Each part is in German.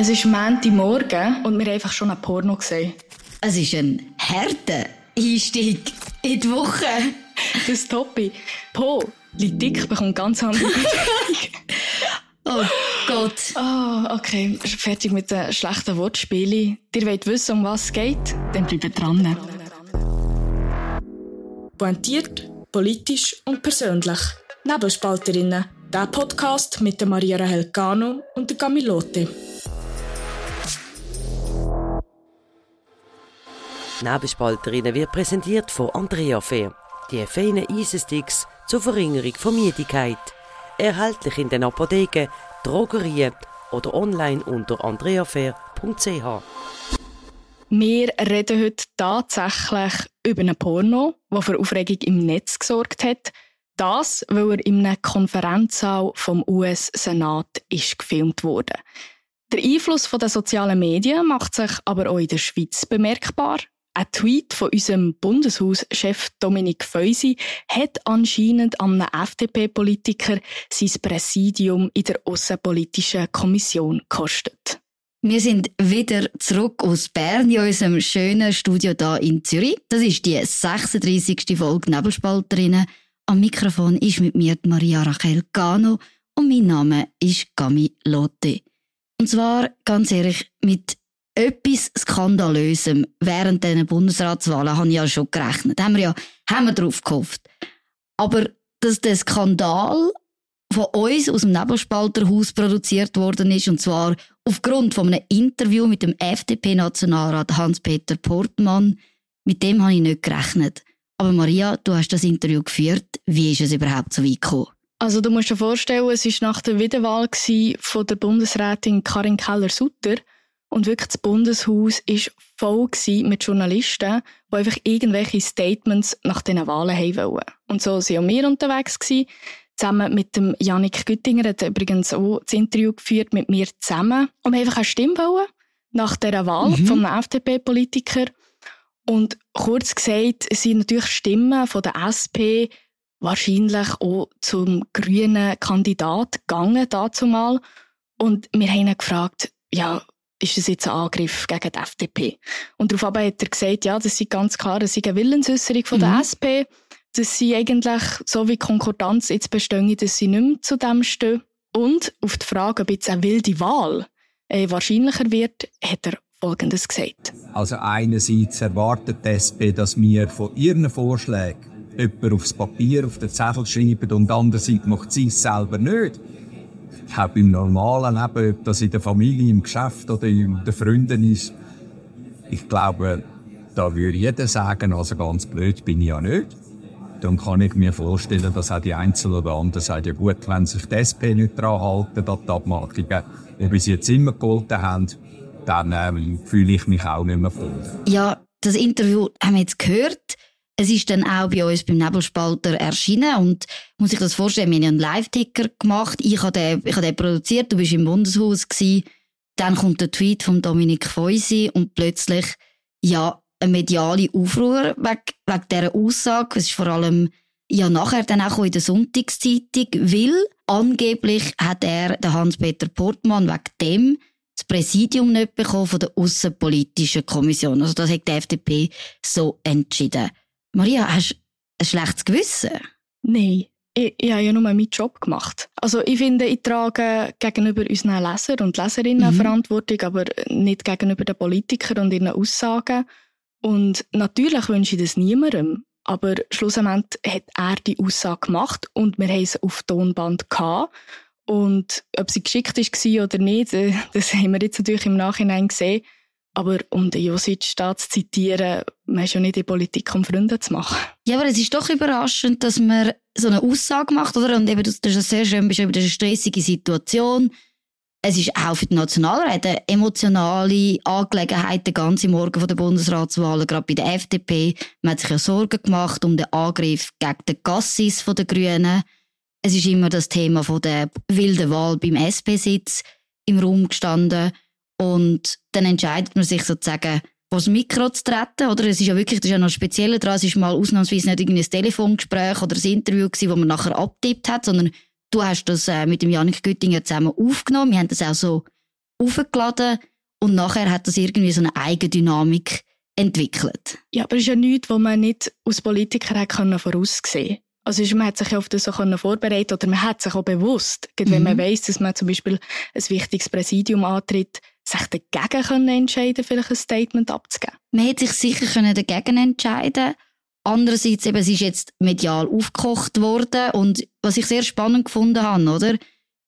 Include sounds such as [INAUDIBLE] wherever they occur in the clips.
Es ist Montagmorgen und wir haben einfach schon ein Porno gesehen. Es ist ein harter Einstieg in die Woche. [LAUGHS] Das ist Toppi. Po, liegt dick, bekommt ganz andere [LAUGHS] Oh Gott. Ah, okay. Fertig mit den schlechten Wortspielen. Ihr wollt wissen, um was es geht? Dann bleibt dran. Pointiert, politisch und persönlich. Nebelspalterinnen. Der Podcast mit der Maria Rahel Cano und der Nebelspalterinnen wird präsentiert von Andrea Fair. Die feinen Eisensticks zur Verringerung von Müdigkeit. Erhältlich in den Apotheken, Drogerien oder online unter andreafair.ch. Wir reden heute tatsächlich über einen Porno, der für Aufregung im Netz gesorgt hat. Das, weil er in einem Konferenzsaal vom US-Senat gefilmt wurde. Der Einfluss der sozialen Medien macht sich aber auch in der Schweiz bemerkbar. Ein Tweet von unserem Bundeshauschef Dominik Feusi hat anscheinend einem FDP-Politiker sein Präsidium in der Außenpolitischen Kommission gekostet. Wir sind wieder zurück aus Bern in unserem schönen Studio da in Zürich. Das ist die 36. Folge Nebelspalterinnen. Am Mikrofon ist mit mir Maria Rachel Gano und mein Name ist Gami Lotte. Und zwar, ganz ehrlich, mit etwas Skandalösem während diesen Bundesratswahlen habe ich ja schon gerechnet. Haben wir ja haben wir drauf gehofft. Aber dass der Skandal von uns aus dem Nebelspalterhaus produziert worden ist, und zwar aufgrund von einem Interview mit dem FDP-Nationalrat Hans-Peter Portmann, mit dem habe ich nicht gerechnet. Aber Maria, du hast das Interview geführt. Wie ist es überhaupt so weit gekommen? Also du musst dir vorstellen, es war nach der Wiederwahl von der Bundesrätin Karin Keller-Sutter. Und wirklich, das Bundeshaus war voll mit Journalisten, die einfach irgendwelche Statements nach diesen Wahlen haben wollen. Und so waren auch wir unterwegs. Gewesen. Zusammen mit dem Janik Güttinger hat übrigens auch das Interview geführt mit mir zusammen. Und wir einfach eine Stimme wollen nach dieser Wahl mhm. von einem FDP-Politiker. Und kurz gesagt, sind natürlich Stimmen von der SP wahrscheinlich auch zum grünen Kandidat gegangen, dazu mal. Und wir haben ihn gefragt, ja, ist das jetzt ein Angriff gegen die FDP? Und darauf hat er gesagt, ja, das ist ganz klar, das ist eine Willensäußerung von der mhm. SP, dass sie eigentlich, so wie Konkordanz jetzt bestehen, dass sie nicht mehr zu dem stehen. Und auf die Frage, ob jetzt eine wilde Wahl äh, wahrscheinlicher wird, hat er Folgendes gesagt. Also einerseits erwartet die SP, dass wir von ihren Vorschlägen jemand aufs Papier, auf den Zettel schreiben und andererseits macht sie es selber nicht auch beim normalen Leben, ob das in der Familie, im Geschäft oder in den Freunden ist. Ich glaube, da würde jeder sagen, also ganz blöd bin ich ja nicht. Dann kann ich mir vorstellen, dass auch die Einzelnen oder anderen sagen, ja gut, wenn sich die SP nicht daran halten, an die Abmachungen, wie sie jetzt immer geholfen haben, dann ähm, fühle ich mich auch nicht mehr voll. Ja, das Interview haben wir jetzt gehört. Es ist dann auch bei uns beim Nebelspalter erschienen und muss ich das vorstellen, wir haben einen Live-Ticker gemacht, ich habe den, ich habe den produziert, du bist im Bundeshaus gewesen. Dann kommt der Tweet von Dominik Feusi und plötzlich, ja, eine mediale Aufruhr wegen, wegen dieser Aussage. Es ist vor allem, ja, nachher dann auch in der Sonntagszeitung, weil angeblich hat er, der Hans-Peter Portmann, wegen dem das Präsidium nicht bekommen von der Außenpolitischen Kommission. Also das hat die FDP so entschieden. Maria, hast du ein schlechtes Gewissen? Nein. Ich, ich habe ja nur meinen Job gemacht. Also ich finde, ich trage gegenüber unseren Lesern und Leserinnen mhm. Verantwortung, aber nicht gegenüber den Politikern und ihren Aussagen. Und natürlich wünsche ich das niemandem. Aber schlussendlich hat er die Aussage gemacht und wir haben sie auf Tonband gehabt. Und ob sie geschickt war oder nicht, [LAUGHS] das haben wir jetzt natürlich im Nachhinein gesehen. Aber um den Josic da zu zitieren, man ist ja nicht in Politik, um Freunde zu machen. Ja, aber es ist doch überraschend, dass man so eine Aussage macht, oder? Und eben, das ist sehr schön beschrieben, das ist eine stressige Situation. Es ist auch für die Nationalrat eine emotionale Angelegenheit, der ganze Morgen der Bundesratswahlen, gerade bei der FDP. Man hat sich ja Sorgen gemacht um den Angriff gegen den Gassis der Grünen. Es ist immer das Thema von der wilden Wahl beim SP-Sitz im Raum gestanden. Und dann entscheidet man sich sozusagen, das Mikro zu treten, oder? Es ist ja wirklich, das ist ja noch speziell dran, es ist mal ausnahmsweise nicht irgendwie ein Telefongespräch oder ein Interview gewesen, wo man nachher abtippt hat, sondern du hast das äh, mit dem Janik Güttinger zusammen aufgenommen. Wir haben das auch so aufgeladen und nachher hat das irgendwie so eine Eigendynamik entwickelt. Ja, aber es ist ja nichts, was man nicht als Politiker hat voraussehen konnte. Also man hat sich auf das so vorbereitet oder man hat sich auch bewusst, mhm. wenn man mhm. weiß, dass man zum Beispiel ein wichtiges Präsidium antritt, sich dagegen können entscheiden, vielleicht ein Statement abzugeben. Man hätte sich sicher können dagegen entscheiden. Andererseits eben, es ist jetzt medial aufgekocht worden und was ich sehr spannend gefunden habe, oder?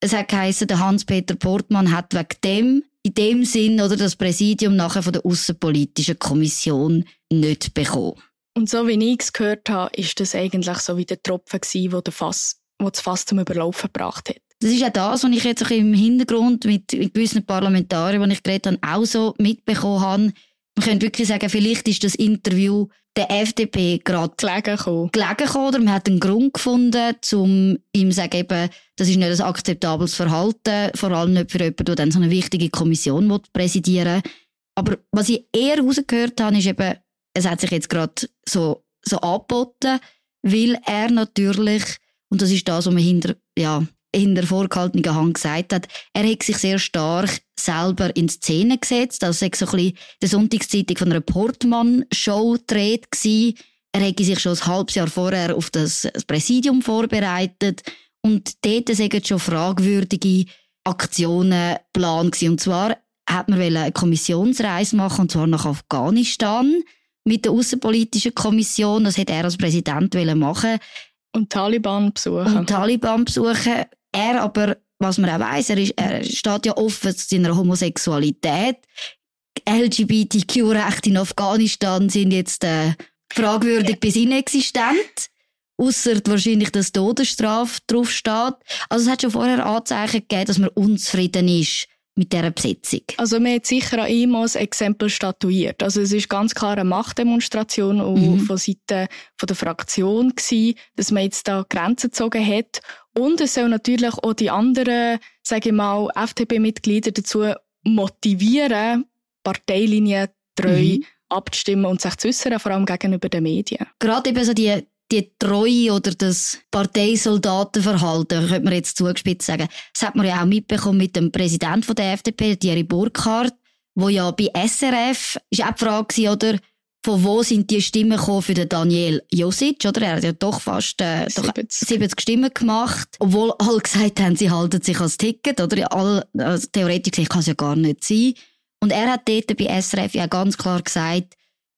Es hat geheißen, der Hans-Peter Portmann hat wegen dem in dem Sinn oder das Präsidium nachher von der Außenpolitischen Kommission nicht bekommen. Und so wie ich es gehört habe, ist das eigentlich so wie der Tropfen gewesen, wo, der Fass, wo das Fass zum Überlaufen gebracht hat. Das ist auch das, was ich jetzt auch im Hintergrund mit, mit gewissen Parlamentariern, die ich geredet habe, auch so mitbekommen habe. Man könnte wirklich sagen, vielleicht ist das Interview der FDP gerade gelegen gekommen. gelegen gekommen, oder man hat einen Grund gefunden, um ihm zu sagen, eben, das ist nicht ein akzeptables Verhalten, vor allem nicht für jemanden, der dann so eine wichtige Kommission präsidieren will. Aber was ich eher herausgehört habe, ist eben, es hat sich jetzt gerade so, so angeboten, weil er natürlich, und das ist das, was man hinter, ja, hinter vorgehaltener Hand gesagt hat, er hat sich sehr stark selber in Szene gesetzt. Also es war so ein bisschen der Sonntagszeitung von einer Portmann-Show gedreht. Er hätte sich schon ein halbes Jahr vorher auf das Präsidium vorbereitet. Und dort sind schon fragwürdige Aktionen geplant Und zwar hat man eine Kommissionsreise machen, und zwar nach Afghanistan mit der Außenpolitischen Kommission. Das hätte er als Präsident machen Und Taliban besuchen. Und Taliban besuchen. Er aber, was man auch weiss, er, ist, er steht ja offen zu seiner Homosexualität. LGBTQ-Rechte in Afghanistan sind jetzt äh, fragwürdig bis inexistent. Ausser wahrscheinlich, dass Todesstrafe drauf steht. Also es hat schon vorher Anzeichen gegeben, dass man unzufrieden ist mit dieser Besetzung? Also man hat sicher an ihm als Exempel statuiert. Also es ist ganz klar eine Machtdemonstration mhm. von Seiten von der Fraktion gewesen, dass man jetzt da Grenzen gezogen hat. Und es soll natürlich auch die anderen, sage ich mal, FDP-Mitglieder dazu motivieren, Parteilinie treu mhm. abzustimmen und sich zu äußern, vor allem gegenüber den Medien. Gerade eben so die die Treue oder das Parteisoldatenverhalten, könnte man jetzt zugespitzt sagen, das hat man ja auch mitbekommen mit dem Präsidenten der FDP, Thierry Burkhardt, wo ja bei SRF, ist auch die Frage oder, von wo sind die Stimmen gekommen für den Daniel Josic, oder? Er hat ja doch fast äh, 70. 70 Stimmen gemacht, obwohl alle [LAUGHS] gesagt haben, sie halten sich als Ticket, oder? All, also theoretisch kann es ja gar nicht sein. Und er hat dort bei SRF ja ganz klar gesagt,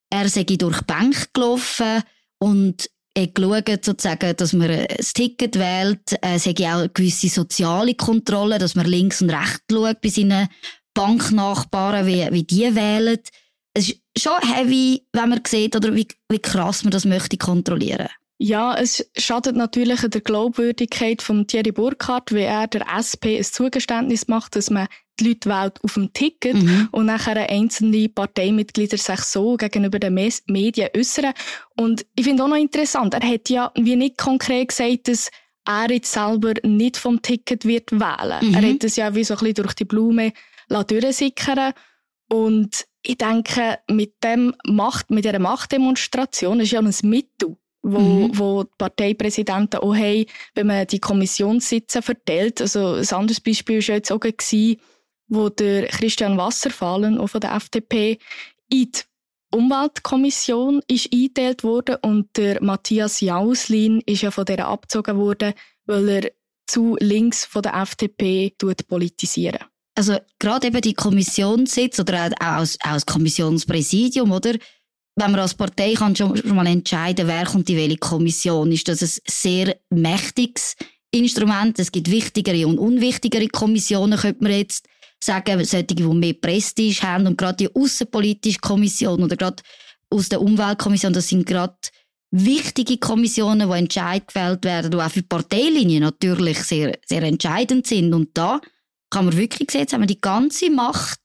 er sei durch die Bank gelaufen und geschaut, sozusagen, dass man ein Ticket wählt. Äh, es hat auch gewisse soziale Kontrolle, dass man links und rechts schaut bei seinen Banknachbarn, wie, wie die wählen. Es ist schon heavy, wenn man sieht, oder wie, wie krass man das möchte kontrollieren. Ja, es schadet natürlich der Glaubwürdigkeit von Thierry Burkhardt, wie er der SP ein Zugeständnis macht, dass man die Leute wählt auf dem Ticket mhm. und nachher einzelne Parteimitglieder sich so gegenüber den Medien äußern. Und ich finde auch noch interessant, er hat ja wie nicht konkret gesagt, dass er jetzt selber nicht vom Ticket wird wählen. Mhm. Er hat es ja wie so ein bisschen durch die Blume durchsickern und ich denke, mit dem Macht, mit dieser Machtdemonstration ist ja ein Mittel, wo, mhm. wo die Parteipräsidenten auch haben, wenn man die Kommissionssitze verteilt. Also ein anderes Beispiel war jetzt auch gewesen, wo der Christian Wasserfallen, auch von der FDP, in die Umweltkommission ist eingeteilt worden und der Matthias Jauslin ist ja von der abgezogen worden, weil er zu links von der FDP politisieren. Also gerade eben die Kommissionssitz oder auch als, als Kommissionspräsidium, oder? Wenn man als Partei kann schon, schon mal entscheiden, wer kommt in welche Kommission, ist das ein sehr mächtiges Instrument. Es gibt wichtigere und unwichtigere Kommissionen, könnte man jetzt sagen, solche, die mehr Prestige haben und gerade die außenpolitische Kommission oder gerade aus der Umweltkommission, das sind gerade wichtige Kommissionen, die entscheidend gefällt werden, die auch für Parteilinien natürlich sehr, sehr entscheidend sind. Und da kann man wirklich sehen, jetzt haben wir die ganze Macht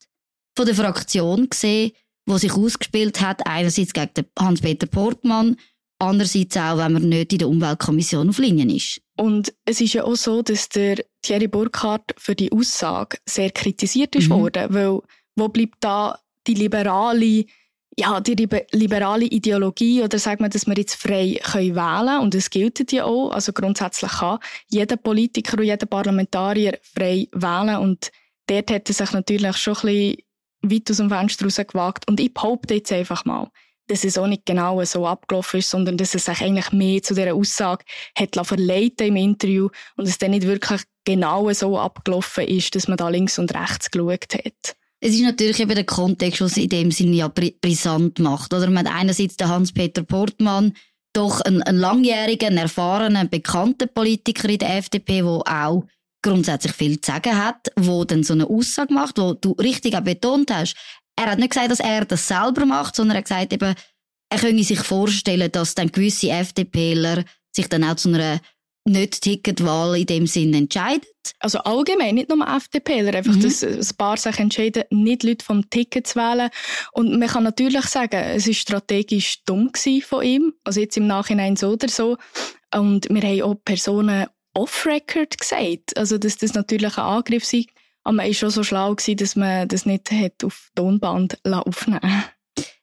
von der Fraktion gesehen, die sich ausgespielt hat, einerseits gegen Hans-Peter Portmann, andererseits auch, wenn man nicht in der Umweltkommission auf Linien ist. Und es ist ja auch so, dass der Thierry Burkhardt für die Aussage sehr kritisiert ist mhm. worden, weil wo bleibt da die liberale ja, die liberale Ideologie oder sagt man, dass wir jetzt frei können wählen und es gilt ja auch, also grundsätzlich kann jeder Politiker und jeder Parlamentarier frei wählen und dort hat er sich natürlich schon ein bisschen weit aus dem Fenster rausgewagt. Und ich behaupte jetzt einfach mal, dass es auch nicht genau so abgelaufen ist, sondern dass es sich eigentlich mehr zu dieser Aussage hat verleiten im Interview und es dann nicht wirklich genau so abgelaufen ist, dass man da links und rechts geschaut hat. Es ist natürlich eben der Kontext, was in dem Sinne ja brisant macht. Oder man hat einerseits den Hans-Peter Portmann, doch ein, ein langjähriger, erfahrener, bekannter Politiker in der FDP, der auch grundsätzlich viel zu sagen hat, wo dann so eine Aussage macht, wo du richtig auch betont hast. Er hat nicht gesagt, dass er das selber macht, sondern er hat gesagt eben, er könne sich vorstellen, dass dann gewisse FDPler sich dann auch zu einer nicht Ticketwahl in dem Sinn entscheidet. Also allgemein, nicht nur FDPler, einfach, mhm. dass ein paar sich entscheiden, nicht Leute vom Ticket zu wählen. Und man kann natürlich sagen, es war strategisch dumm von ihm, also jetzt im Nachhinein so oder so. Und wir haben auch Personen off-record gesagt, also dass das natürlich ein Angriff sei. Aber man war schon so schlau, gewesen, dass man das nicht hat auf Tonband aufnehmen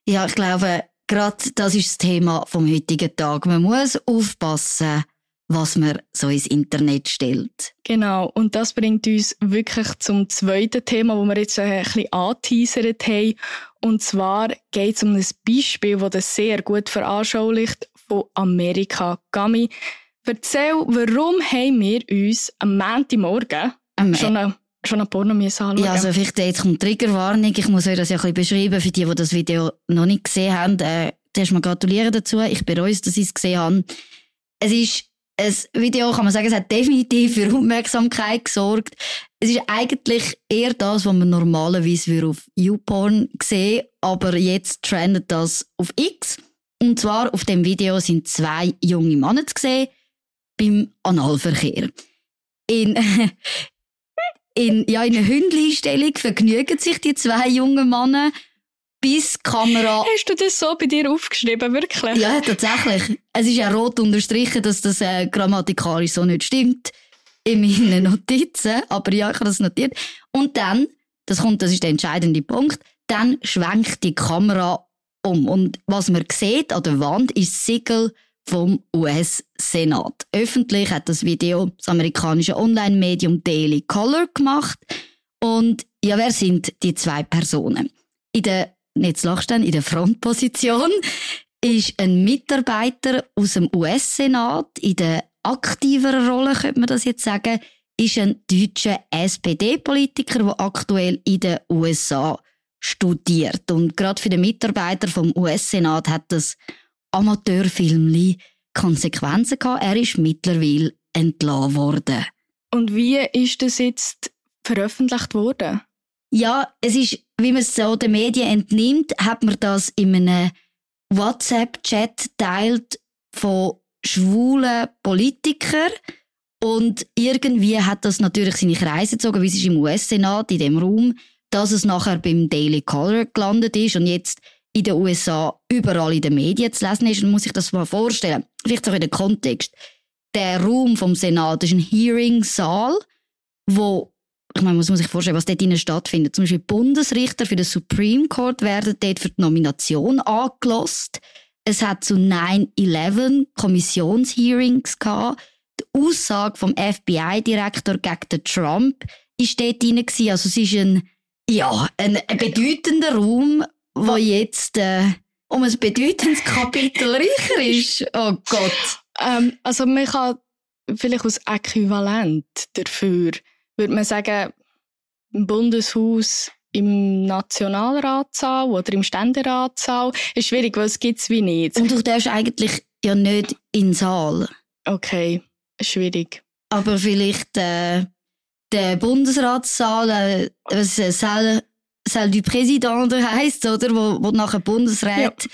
Ja, ich glaube, gerade das ist das Thema vom heutigen Tag. Man muss aufpassen, was man so ins Internet stellt. Genau, und das bringt uns wirklich zum zweiten Thema, wo wir jetzt ein bisschen angeteasert haben. Und zwar geht es um ein Beispiel, das das sehr gut veranschaulicht von Amerika. Gami, erzähl, warum haben wir uns am Montagmorgen ähm, schon eine schon ein Porno anschauen. Ja, also vielleicht jetzt kommt Triggerwarnung. Ich muss euch das ja ein bisschen beschreiben für die, die das Video noch nicht gesehen haben. Äh, zuerst mal gratulieren dazu. Ich bereue es, dass ich es gesehen habe. Es ist ein Video, kann man sagen, es hat definitiv für Aufmerksamkeit gesorgt. Es ist eigentlich eher das, was man normalerweise auf YouPorn sehen aber jetzt trendet das auf X. Und zwar auf dem Video sind zwei junge Männer zu sehen beim Analverkehr. In, in, ja, in einer Hündli-Stellung vergnügen sich die zwei jungen Männer bis die Kamera. Hast du das so bei dir aufgeschrieben, wirklich? Ja, tatsächlich. Es ist ja rot unterstrichen, dass das äh, grammatikalisch so nicht stimmt in meinen Notizen. Aber ja, ich habe das notiert. Und dann, das kommt, das ist der entscheidende Punkt, dann schwenkt die Kamera um. Und was man sieht an der Wand ist Siegel vom US-Senat. Öffentlich hat das Video das amerikanische Online-Medium Daily Color gemacht. Und ja, wer sind die zwei Personen? In der jetzt lachst du in der Frontposition, ist ein Mitarbeiter aus dem US-Senat in der aktiveren Rolle, könnte man das jetzt sagen, ist ein deutscher SPD-Politiker, der aktuell in den USA studiert. Und gerade für den Mitarbeiter vom US-Senat hat das Amateurfilmli Konsequenzen gehabt. Er ist mittlerweile entlassen worden. Und wie ist das jetzt veröffentlicht worden? Ja, es ist, wie man es so den Medien entnimmt, hat man das in einem WhatsApp-Chat teilt von schwulen Politikern. Und irgendwie hat das natürlich seine Kreise gezogen, wie es ist im US-Senat, in dem Raum, dass es nachher beim Daily Caller gelandet ist und jetzt in den USA überall in den Medien zu lesen ist. Und muss ich das mal vorstellen. Vielleicht auch in den Kontext. Der Raum vom Senat ist ein Hearing-Saal, wo ich meine, man muss sich vorstellen, was dort drinnen stattfindet. Zum Beispiel Bundesrichter für den Supreme Court werden dort für die Nomination angelost. Es hat zu 9-11 Kommissionshearings gehabt. Die Aussage vom FBI-Direktor gegen den Trump ist dort drin. Also es ist ein, ja, ein bedeutender Raum, wo jetzt äh, um ein bedeutendes Kapitel [LAUGHS] reicher ist. Oh Gott. Ähm, also man kann vielleicht als Äquivalent dafür würde man sagen, im Bundeshaus, im Nationalratssaal oder im Ständeratssaal. Ist schwierig, weil es gibt es wie nicht. Und du darfst eigentlich ja nicht in den Saal. Okay, schwierig. Aber vielleicht äh, der Bundesratssaal, äh, was äh, Saal, Saal du Präsident heisst, oder? Wo, wo nachher Bundesrat. Ja.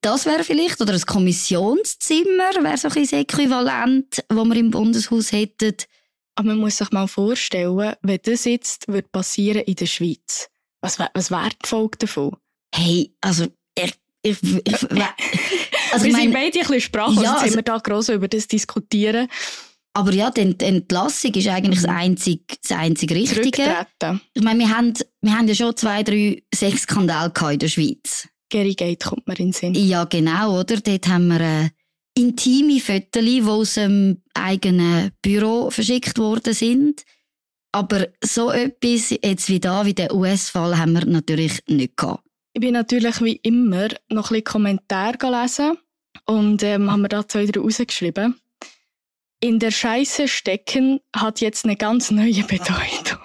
Das wäre vielleicht, oder ein Kommissionszimmer wäre so ein Äquivalent, wo wir im Bundeshaus hätten. Aber man muss sich mal vorstellen, wenn das jetzt wird passieren in der Schweiz, was, was wäre die Folge davon? Hey, also ich, ich, ich, also wir sind beide ein bisschen sprachlos, ja, also, wir da gross über das diskutieren. Aber ja, die Entlassung ist eigentlich das mhm. einzige, das einzige Richtige. Ich meine, wir haben, wir haben ja schon zwei, drei Sexskandale in der Schweiz. Gary Gate kommt mir in den Sinn. Ja, genau, oder? Dort haben wir äh, intime Fotos, die aus dem eigenen Büro verschickt worden sind. Aber so etwas jetzt wie da, wie der US-Fall, haben wir natürlich nicht gehabt. Ich bin natürlich wie immer noch ein bisschen Kommentare gelesen und ähm, haben wir da zwei drei rausgeschrieben. In der Scheiße stecken hat jetzt eine ganz neue Bedeutung.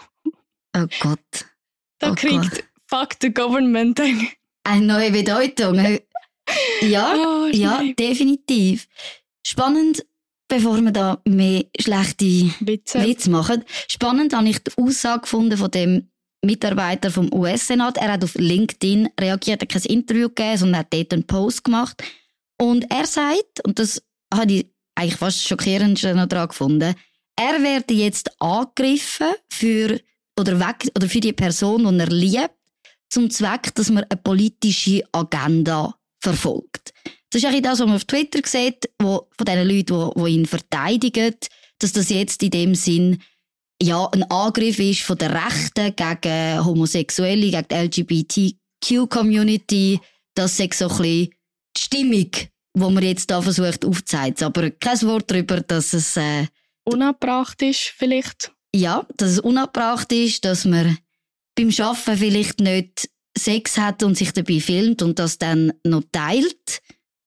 Oh Gott. Da Oh kriegt Gott. Fuck the Government eine. Eine neue Bedeutung. Ja, [LAUGHS] Oh, ja, definitiv. Spannend, bevor wir da mehr schlechte Witze. Witz machen. Spannend habe ich die Aussage gefunden von dem Mitarbeiter vom US-Senat. Er hat auf LinkedIn reagiert, hat kein Interview gegeben, sondern hat dort einen Post gemacht. Und er sagt, und das habe ich eigentlich fast schockierend noch dran gefunden, er werde jetzt angegriffen für, oder weg, oder für die Person, die er liebt, zum Zweck, dass man eine politische Agenda verfolgt. Das ist eigentlich das, was man auf Twitter sieht, wo, von den Leuten, die, die ihn verteidigen, dass das jetzt in dem Sinn ja, ein Angriff ist von der Rechten gegen Homosexuelle, gegen die LGBTQ-Community. Das ist so ein bisschen die Stimmung, die man jetzt da versucht aufzuzeigen. Aber kein Wort darüber, dass es, äh, Unabbracht ist vielleicht. ja, dass es unabbracht ist, dass man beim Schaffen vielleicht nicht Sex hat und sich dabei filmt und das dann noch teilt.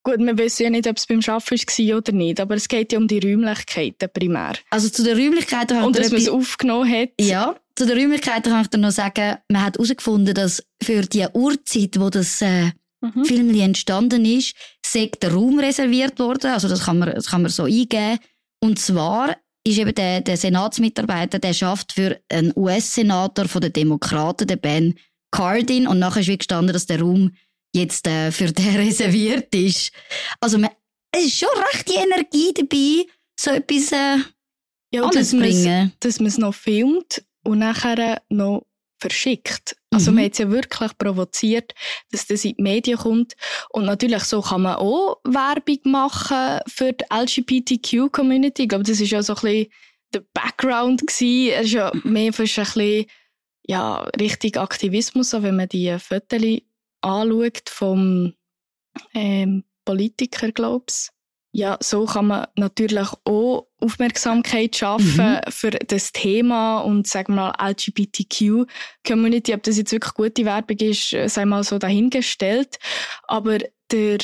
Gut, wir wissen ja nicht, ob es beim Arbeiten war oder nicht, aber es geht ja um die Räumlichkeiten primär. Also zu den Räumlichkeiten Und dass man es etwas- aufgenommen hat. Ja, zu den Räumlichkeiten kann ich dir noch sagen, man hat herausgefunden, dass für die Uhrzeit, wo das äh, Mhm. Film entstanden ist, sei der Raum reserviert worden. Also das kann man, das kann man so eingeben. Und zwar ist eben der, der Senatsmitarbeiter, der schafft für einen US-Senator von den Demokraten, den Ben Cardin. Und nachher ist wie gestanden, dass der Raum jetzt äh, für den [LAUGHS] reserviert ist. Also man, es ist schon recht die Energie dabei, so etwas äh, Ja, anzubringen. dass man es noch filmt und nachher noch verschickt. Also Mhm. man hat es ja wirklich provoziert, dass das in die Medien kommt. Und natürlich so kann man auch Werbung machen für die LGBTQ-Community. Ich glaube, das ist ja so ein bisschen der Background gewesen. Es ist ja mehr fast ein bisschen, ja, richtig Aktivismus, so wenn man die Fotos anschaut vom ähm, Politiker, glaub's. Ja, so kann man natürlich auch Aufmerksamkeit schaffen für das Thema und sagen wir mal LGBTQ-Community. Ob das jetzt wirklich gute Werbung ist, sei mal so dahingestellt. Aber der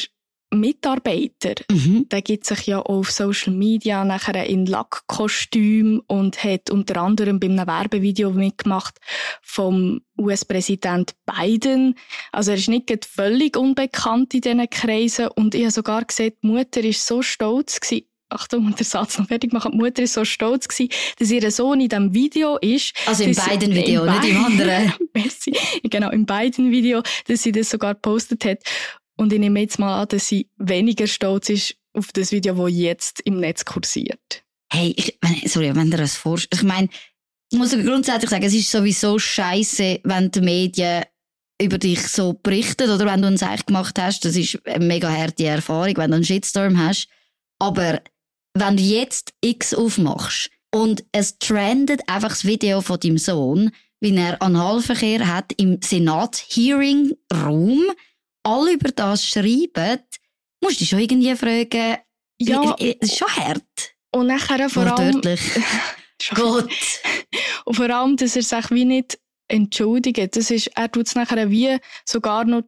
Mitarbeiter, Mhm. der gibt sich ja auch auf Social Media nachher in Lackkostüm und hat unter anderem bei einem Werbevideo mitgemacht vom US-Präsident Biden. Also er ist nicht völlig unbekannt in diesen Kreisen und ich habe sogar gesehen, die Mutter ist so stolz gewesen, Achtung, und der Satz noch fertig machen. Die Mutter ist so stolz gewesen, dass ihr Sohn in diesem Video ist. Also im dass- beiden Video, [LAUGHS] nicht im anderen. [LAUGHS] Merci. Genau, im beiden Video, dass sie das sogar gepostet hat. Und ich nehme jetzt mal an, dass sie weniger stolz ist auf das Video, das jetzt im Netz kursiert. Hey, ich sorry, wenn du das vorstellst. Ich meine, ich muss grundsätzlich sagen, es ist sowieso scheiße, wenn die Medien über dich so berichten oder wenn du ein Seich gemacht hast. Das ist eine mega harte Erfahrung, wenn du einen Shitstorm hast. Aber wenn du jetzt X aufmachst und es trendet einfach das Video von deinem Sohn, wie er Analverkehr hat im Senat-Hearing-Raum, alle über das schreiben, musst du dich schon irgendwie fragen, Ja, es ist schon hart. und nachher vor allem, Gott. [LAUGHS] und vor allem, dass er sich wie nicht entschuldigt. Das ist, er tut es nachher wie sogar noch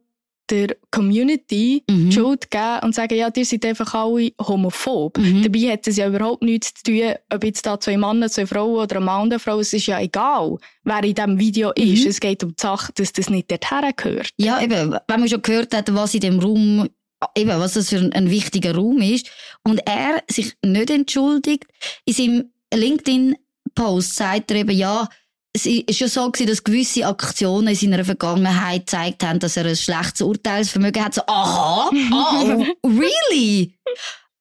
der Community Mhm. die Schuld geben und sagen, ja, ihr seid einfach alle homophob. Mhm. Dabei hat es ja überhaupt nichts zu tun, ob jetzt da zwei Männer, zwei Frauen oder ein Mann und eine Frau, es ist ja egal, wer in diesem Video Mhm. ist. Es geht um die Sache, dass das nicht dorthin gehört. Ja, eben, wenn man schon gehört hat, was in dem Raum, eben, was das für ein, ein wichtiger Raum ist, und er sich nicht entschuldigt, in seinem LinkedIn-Post sagt er eben, ja, es ist schon so gewesen, dass gewisse Aktionen in seiner Vergangenheit gezeigt haben, dass er ein schlechtes Urteilsvermögen hat. So, aha, oh, really? [LAUGHS]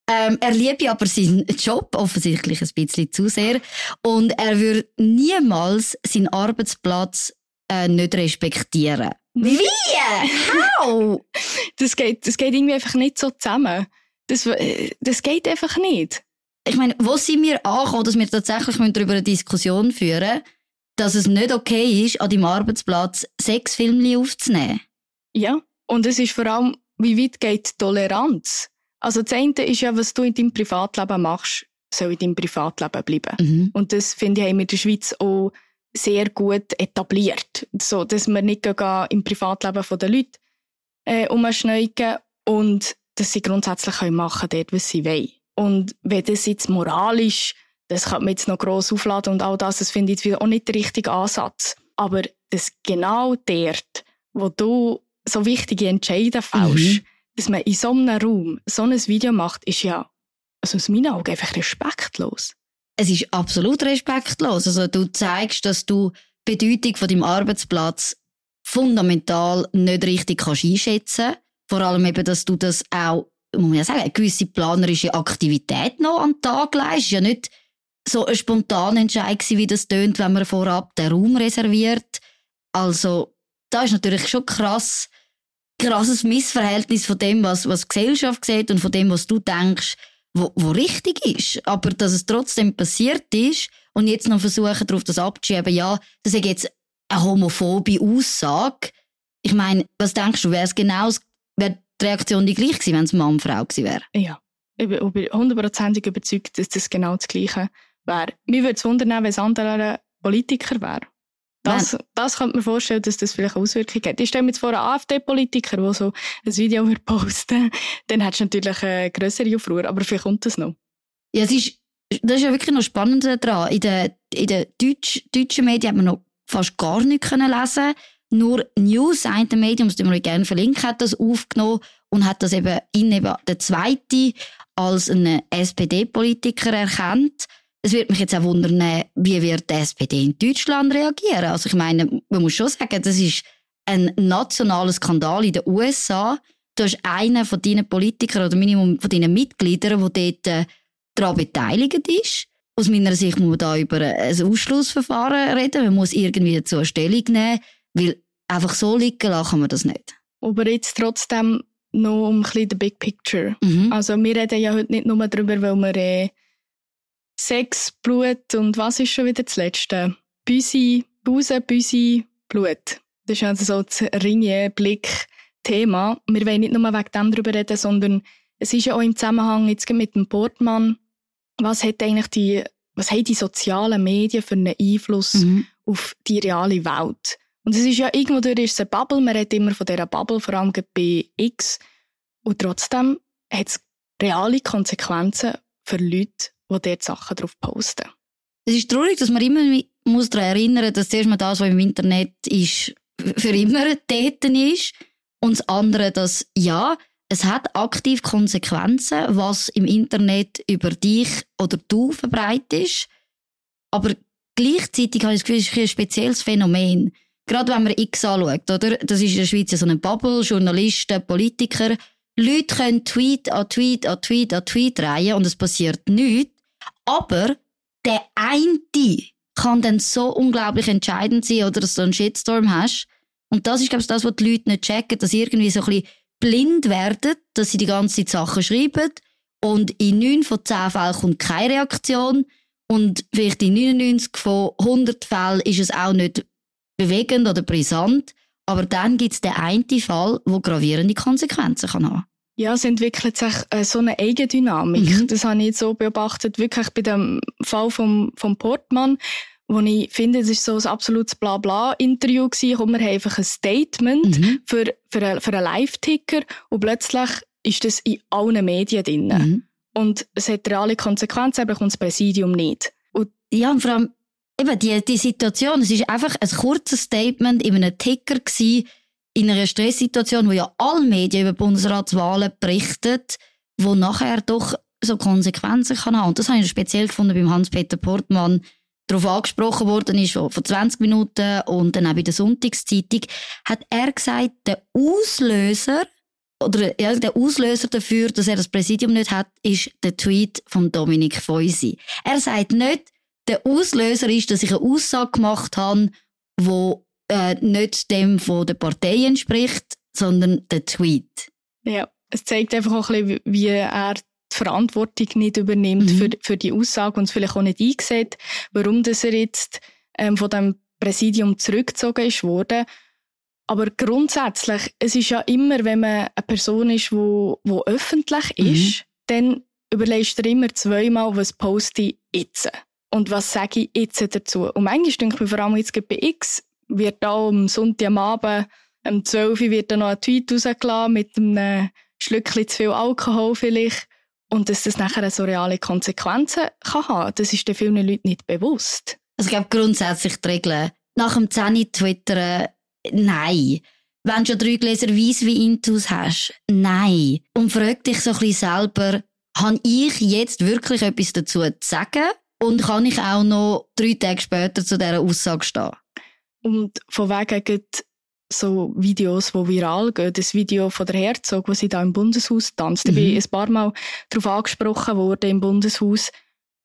Ähm, er liebe aber seinen Job offensichtlich ein bisschen zu sehr und er würde niemals seinen Arbeitsplatz äh, nicht respektieren. Wie? How? [LAUGHS] Das geht, das geht irgendwie einfach nicht so zusammen. Das, das geht einfach nicht. Ich meine, wo sind wir angekommen, dass wir tatsächlich darüber eine Diskussion führen dass es nicht okay ist, an deinem Arbeitsplatz Sexfilme aufzunehmen? Ja. Und es ist vor allem, wie weit geht die Toleranz? Also das eine ist ja, was du in deinem Privatleben machst, soll in deinem Privatleben bleiben. Mhm. Und das, finde ich, haben wir in der Schweiz auch sehr gut etabliert. So, dass wir nicht im Privatleben der Leute äh, umschneugen und dass sie grundsätzlich können machen dort, was sie wollen. Und wenn das jetzt moralisch, das kann man jetzt noch gross aufladen und all das, das finde ich jetzt auch nicht der richtige Ansatz. Aber das genau dort, wo du so wichtige Entscheidungen fällst, mhm. dass man in so einem Raum so ein Video macht, ist ja also aus meinen Augen einfach respektlos. Es ist absolut respektlos. Also du zeigst, dass du die Bedeutung von deinem Arbeitsplatz fundamental nicht richtig kannst einschätzen Vor allem eben, dass du das auch, muss man ja sagen, eine gewisse planerische Aktivität noch an den Tag leist. ja nicht so ein spontaner Entscheid wie das tönt, wenn man vorab den Raum reserviert. Also, da ist natürlich schon krass, krasses Missverhältnis von dem, was, was die Gesellschaft sieht und von dem, was du denkst, wo, wo richtig ist. Aber dass es trotzdem passiert ist und jetzt noch versuchen, darauf das abzuschieben, ja, das ist jetzt eine homophobe Aussage. Ich meine, was denkst du, wäre es genau, wäre die Reaktion die gleiche gewesen, wenn es Mann Frau gewesen wäre? Ja, ich bin hundertprozentig überzeugt, dass das genau das Gleiche wäre. Mir würde es wundern, wenn es andere Politiker wäre. Das, das könnte man vorstellen, dass das vielleicht Auswirkungen hat. Ich stelle mir jetzt vor, einen AfD-Politiker, der so ein Video posten [LAUGHS] dann hättest du natürlich eine grössere Aufruhr, aber vielleicht kommt das noch. Ja, es ist, das ist ja wirklich noch spannend daran. In den, in den Deutsch, deutschen Medien hat man noch fast gar nichts können lesen Nur News, ein Medium, das wir gerne verlinken, hat das aufgenommen und hat das eben in eben der zweite als einen SPD-Politiker erkannt es würde mich jetzt auch wundern, wie wird die SPD in Deutschland reagieren? Also ich meine, man muss schon sagen, das ist ein nationaler Skandal in den USA. Du hast einen von deinen Politikern oder Minimum von deinen Mitgliedern, der dort äh, daran beteiligt ist. Aus meiner Sicht muss man da über ein Ausschlussverfahren reden. Man muss irgendwie dazu eine Stellung nehmen, weil einfach so liegen lassen kann man das nicht. Aber jetzt trotzdem noch um ein bisschen den Big Picture. Mhm. Also wir reden ja heute nicht nur darüber, weil wir äh, Sex, Blut und was ist schon wieder das Letzte? Büsi, Busen, Büsi, Blut. Das ist also so das ringe Blick-Thema. Wir wollen nicht nur wegen dem darüber reden, sondern es ist ja auch im Zusammenhang jetzt mit dem Portmann. Was hat eigentlich die, was haben die sozialen Medien für einen Einfluss mhm. auf die reale Welt? Und es ist ja irgendwo durch ist eine Bubble. Man redet immer von dieser Bubble, vor allem bei X. Und trotzdem hat es reale Konsequenzen für Leute, die dort Sachen drauf posten. Es ist traurig, dass man immer muss daran erinnern muss, dass zuerst mal das, was im Internet ist, für immer dort ist. Und das andere, dass, ja, es hat aktiv Konsequenzen, was im Internet über dich oder du verbreitet Aber gleichzeitig habe ich das Gefühl, es ist ein spezielles Phänomen. Gerade wenn man X anschaut, oder? Das ist in der Schweiz so eine Bubble, Journalisten, Politiker. Leute können Tweet an Tweet an Tweet an Tweet reihen und es passiert nichts. Aber der eine kann dann so unglaublich entscheidend sein, oder dass du einen Shitstorm hast. Und das ist, glaube ich, das, was die Leute nicht checken, dass sie irgendwie so ein bisschen blind werden, dass sie die ganze Zeit Sachen schreiben. Und in 9 von 10 Fällen kommt keine Reaktion. Und vielleicht in 99 von 100 Fällen ist es auch nicht bewegend oder brisant, aber dann gibt es den einen Fall, der gravierende Konsequenzen kann haben ja, es entwickelt sich äh, so eine Eigendynamik. Mhm. Das habe ich jetzt so beobachtet, wirklich bei dem Fall vom, vom Portmann, wo ich finde, es ist so ein absolutes Blabla-Interview gewesen, wir haben einfach ein Statement mhm. für, für, einen, für einen Live-Ticker und plötzlich ist das in allen Medien drin. Mhm. Und es hat reale Konsequenzen, aber kommt das Präsidium nicht. Und ja, und vor allem, eben die, die Situation, es ist einfach ein kurzes Statement in einem Ticker gewesen, in einer Stresssituation, wo ja alle Medien über Bundesratswahlen berichten, wo nachher doch so Konsequenzen kann haben. Und das habe ich speziell gefunden beim Hans-Peter Portmann, darauf angesprochen worden ist, vor 20 Minuten und dann auch bei der Sonntagszeitung, hat er gesagt, der Auslöser oder ja, der Auslöser dafür, dass er das Präsidium nicht hat, ist der Tweet von Dominik Feusi. Er sagt nicht, der Auslöser ist, dass ich eine Aussage gemacht habe, wo äh, nicht dem von der Partei entspricht, sondern der Tweet. Ja, es zeigt einfach auch ein bisschen, wie er die Verantwortung nicht übernimmt mhm. für, für die Aussage und es vielleicht auch nicht eingesehen, warum dass er jetzt ähm, von dem Präsidium zurückgezogen ist worden. Aber grundsätzlich, es ist ja immer, wenn man eine Person ist, die wo, wo öffentlich mhm. ist, mhm. dann überlegst du dir immer zweimal, was poste ich jetzt. und was sage ich jetzt dazu. Und manchmal denke ich mir vor allem jetzt bei X, wird da am Sonntagabend um 12 Uhr wird da noch ein Tweet rausgelassen mit einem Schlückchen zu viel Alkohol vielleicht. Und dass das nachher so reale Konsequenzen kann haben, das ist den vielen Leuten nicht bewusst. Also ich glaube grundsätzlich die Regeln. Nach dem 10 twittern, nein. Wenn du schon drei Gläser Weisswein intus hast, nein. Und frag dich so ein bisschen selber, habe ich jetzt wirklich etwas dazu zu sagen? Und kann ich auch noch drei Tage später zu dieser Aussage stehen? Und von wegen so Videos, die viral gehen. Das Video von der Herzog, wo sie da im Bundeshaus tanzt. Mhm. Ich bin mhm. ein paar Mal darauf angesprochen worden im Bundeshaus.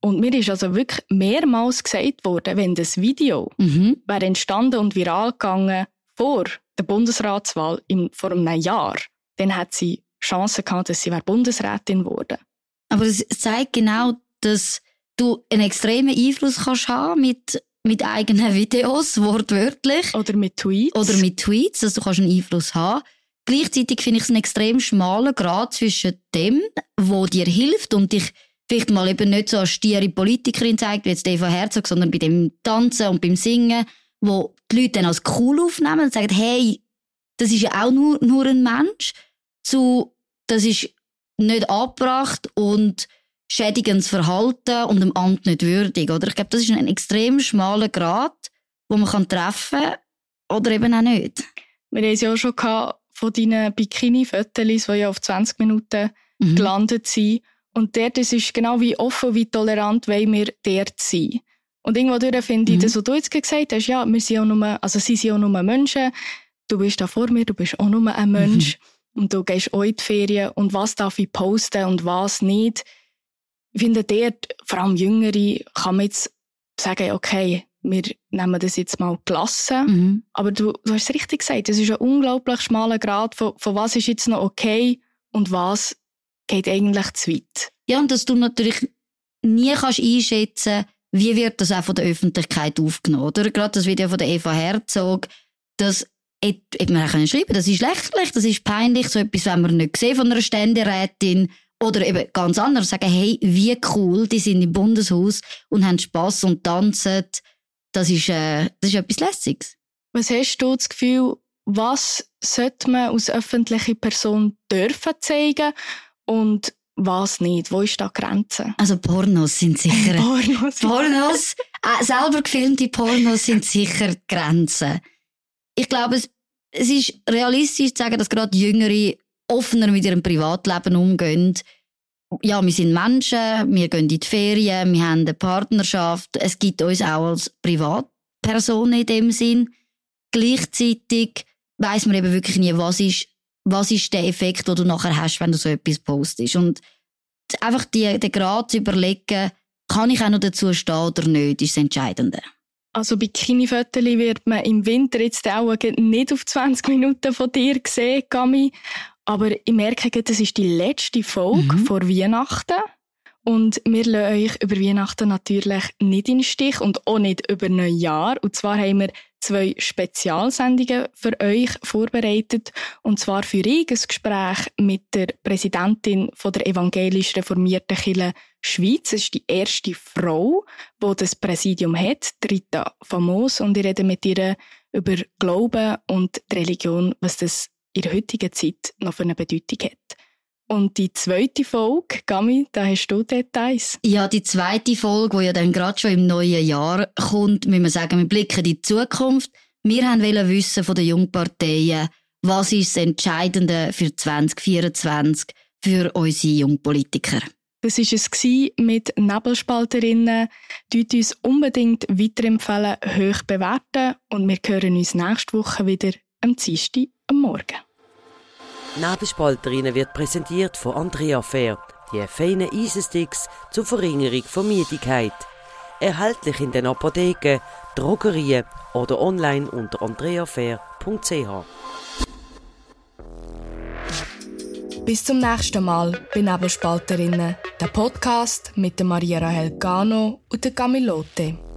Und mir ist also wirklich mehrmals gesagt worden, wenn das Video mhm. wäre entstanden und viral gegangen vor der Bundesratswahl im, vor einem Jahr, dann hat sie Chancen gehabt, dass sie Bundesrätin wurde. Aber es zeigt genau, dass du einen extremen Einfluss kannst haben mit mit eigenen Videos, wortwörtlich. Oder mit Tweets. Oder mit Tweets, dass du kannst einen Einfluss haben. Gleichzeitig finde ich es einen extrem schmalen Grad zwischen dem, wo dir hilft und dich vielleicht mal eben nicht so als stiere Politikerin zeigt, wie jetzt Eva Herzog, sondern bei dem Tanzen und beim Singen, wo die Leute dann als cool aufnehmen und sagen, hey, das ist ja auch nur, nur ein Mensch, zu, das ist nicht abgebracht und schädigendes Verhalten und dem Amt nicht würdig. Oder? Ich glaube, das ist ein extrem schmaler Grad, wo man kann treffen kann oder eben auch nicht. Wir haben es ja auch schon gehabt von deinen Bikini-Fotos, die ja auf 20 Minuten mhm. gelandet sind. Und dort ist es genau wie offen, wie tolerant wollen wir dort sein. Und irgendwo finde ich, mhm. das, was du jetzt gesagt hast, ja, wir sind ja nur, also sie sind ja nur Menschen. Du bist da vor mir, du bist auch nur ein Mensch. Mhm. Und du gehst auch in die Ferien. Und was darf ich posten und was nicht? Ich finde, dort, vor allem Jüngere, kann man jetzt sagen, okay, wir nehmen das jetzt mal gelassen. Mhm. Aber du, du hast es richtig gesagt, es ist ein unglaublich schmaler Grad von, von was ist jetzt noch okay und was geht eigentlich zu weit. Ja, und dass du natürlich nie kannst einschätzen wie wird das auch von der Öffentlichkeit aufgenommen, oder? Gerade das Video von der Eva Herzog, das hätte man auch schreiben das ist lächerlich, das ist peinlich, so etwas wenn wir nicht gesehen von einer Ständerätin oder eben ganz anders sagen, hey, wie cool, die sind im Bundeshaus und haben Spass und tanzen. Das ist, äh, das ist etwas Lässiges. Was hast du das Gefühl, was sollte man als öffentliche Person dürfen zeigen und was nicht? Wo ist da die Grenze? Also Pornos sind sicher... [LAUGHS] Pornos. Pornos, äh, selber gefilmte Pornos sind sicher die Grenzen. Ich glaube, es, es ist realistisch zu sagen, dass gerade Jüngere offener mit ihrem Privatleben umgehen. Ja, wir sind Menschen, wir gehen in die Ferien, wir haben eine Partnerschaft. Es gibt uns auch als Privatpersonen in dem Sinn. Gleichzeitig weiß man eben wirklich nie, was ist, was ist der Effekt, den du nachher hast, wenn du so etwas postest. Und einfach die, den Grad zu überlegen, kann ich auch noch dazu stehen oder nicht, ist das Entscheidende. Also Bikini-Fotos wird man im Winter jetzt auch nicht auf 20 Minuten von dir sehen, Gami. Aber ich merke, das ist die letzte Folge mhm. vor Weihnachten. Und wir lassen euch über Weihnachten natürlich nicht in den Stich und auch nicht über Neujahr. Und zwar haben wir zwei Spezialsendungen für euch vorbereitet. Und zwar für ein Gespräch mit der Präsidentin von der evangelisch reformierten Kirche Schweiz. Es ist die erste Frau, die das Präsidium hat, Rita Famos. Und ich rede mit ihr über Glauben und Religion, was das in der heutigen Zeit noch für eine Bedeutung hat. Und die zweite Folge, Gami, da hast du Details. Ja, die zweite Folge, die ja dann gerade schon im neuen Jahr kommt, müssen wir sagen, wir blicken in die Zukunft. Wir wollten wissen von den Jungparteien, was ist das Entscheidende für 2024 für unsere Jungpolitiker. Das war es mit Nebelspalterinnen. Dort uns unbedingt weiterempfehlen, hoch bewerten und wir hören uns nächste Woche wieder am Dienstag am Morgen. Nebelspalterinnen wird präsentiert von Andrea Fair, die feinen Eisensticks zur Verringerung von Müdigkeit. Erhältlich in den Apotheken, Drogerien oder online unter andreafair.ch. Bis zum nächsten Mal bei Nebelspalterinnen, der Podcast mit Maria Rahel Gano und der Camilote.